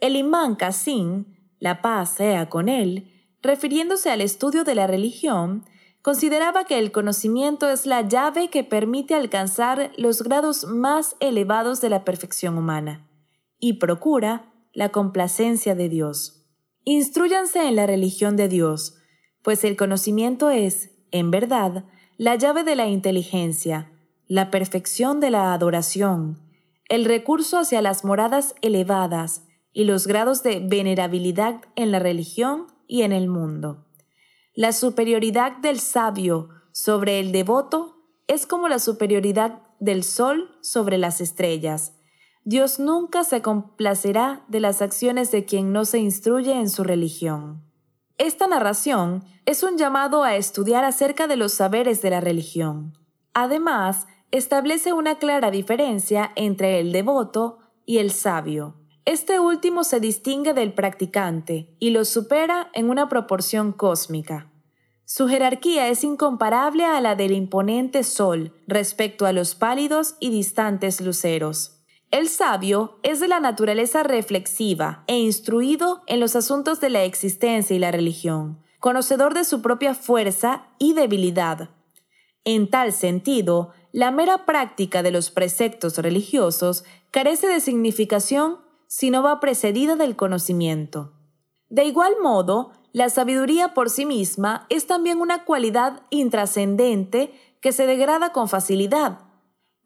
El imán Qasim, la paz sea con él, refiriéndose al estudio de la religión, consideraba que el conocimiento es la llave que permite alcanzar los grados más elevados de la perfección humana y procura la complacencia de Dios. Instruyanse en la religión de Dios, pues el conocimiento es, en verdad, la llave de la inteligencia, la perfección de la adoración, el recurso hacia las moradas elevadas, y los grados de venerabilidad en la religión y en el mundo. La superioridad del sabio sobre el devoto es como la superioridad del sol sobre las estrellas. Dios nunca se complacerá de las acciones de quien no se instruye en su religión. Esta narración es un llamado a estudiar acerca de los saberes de la religión. Además, establece una clara diferencia entre el devoto y el sabio. Este último se distingue del practicante y lo supera en una proporción cósmica. Su jerarquía es incomparable a la del imponente sol respecto a los pálidos y distantes luceros. El sabio es de la naturaleza reflexiva e instruido en los asuntos de la existencia y la religión, conocedor de su propia fuerza y debilidad. En tal sentido, la mera práctica de los preceptos religiosos carece de significación si no va precedida del conocimiento. De igual modo, la sabiduría por sí misma es también una cualidad intrascendente que se degrada con facilidad.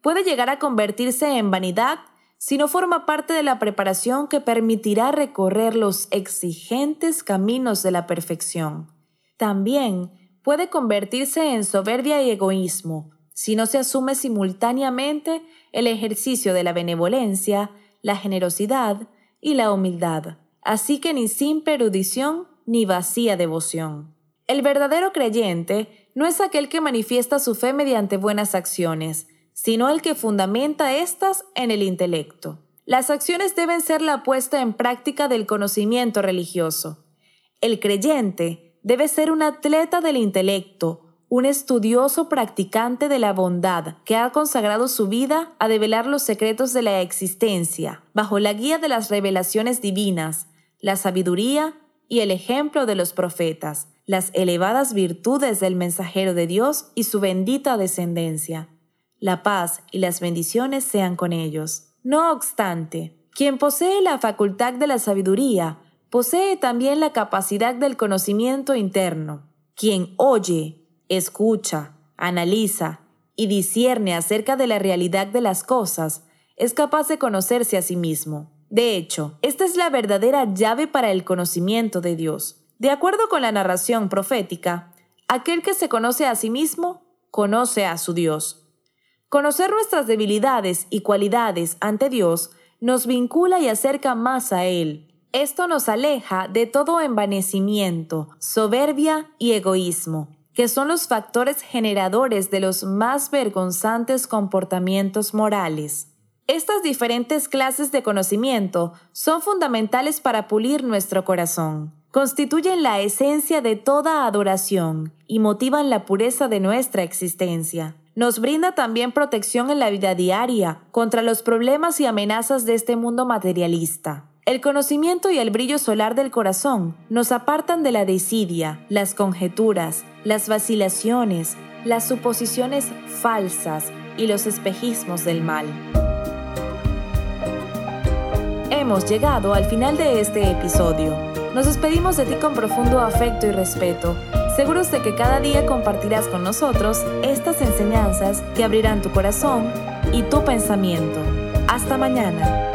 Puede llegar a convertirse en vanidad si no forma parte de la preparación que permitirá recorrer los exigentes caminos de la perfección. También puede convertirse en soberbia y egoísmo si no se asume simultáneamente el ejercicio de la benevolencia, la generosidad y la humildad, así que ni simple erudición ni vacía devoción. El verdadero creyente no es aquel que manifiesta su fe mediante buenas acciones, sino el que fundamenta éstas en el intelecto. Las acciones deben ser la puesta en práctica del conocimiento religioso. El creyente debe ser un atleta del intelecto, un estudioso practicante de la bondad que ha consagrado su vida a develar los secretos de la existencia, bajo la guía de las revelaciones divinas, la sabiduría y el ejemplo de los profetas, las elevadas virtudes del mensajero de Dios y su bendita descendencia. La paz y las bendiciones sean con ellos. No obstante, quien posee la facultad de la sabiduría, posee también la capacidad del conocimiento interno. Quien oye, escucha, analiza y discierne acerca de la realidad de las cosas, es capaz de conocerse a sí mismo. De hecho, esta es la verdadera llave para el conocimiento de Dios. De acuerdo con la narración profética, aquel que se conoce a sí mismo, conoce a su Dios. Conocer nuestras debilidades y cualidades ante Dios nos vincula y acerca más a Él. Esto nos aleja de todo envanecimiento, soberbia y egoísmo que son los factores generadores de los más vergonzantes comportamientos morales. Estas diferentes clases de conocimiento son fundamentales para pulir nuestro corazón, constituyen la esencia de toda adoración y motivan la pureza de nuestra existencia. Nos brinda también protección en la vida diaria contra los problemas y amenazas de este mundo materialista. El conocimiento y el brillo solar del corazón nos apartan de la desidia, las conjeturas, las vacilaciones, las suposiciones falsas y los espejismos del mal. Hemos llegado al final de este episodio. Nos despedimos de ti con profundo afecto y respeto, seguros de que cada día compartirás con nosotros estas enseñanzas que abrirán tu corazón y tu pensamiento. Hasta mañana.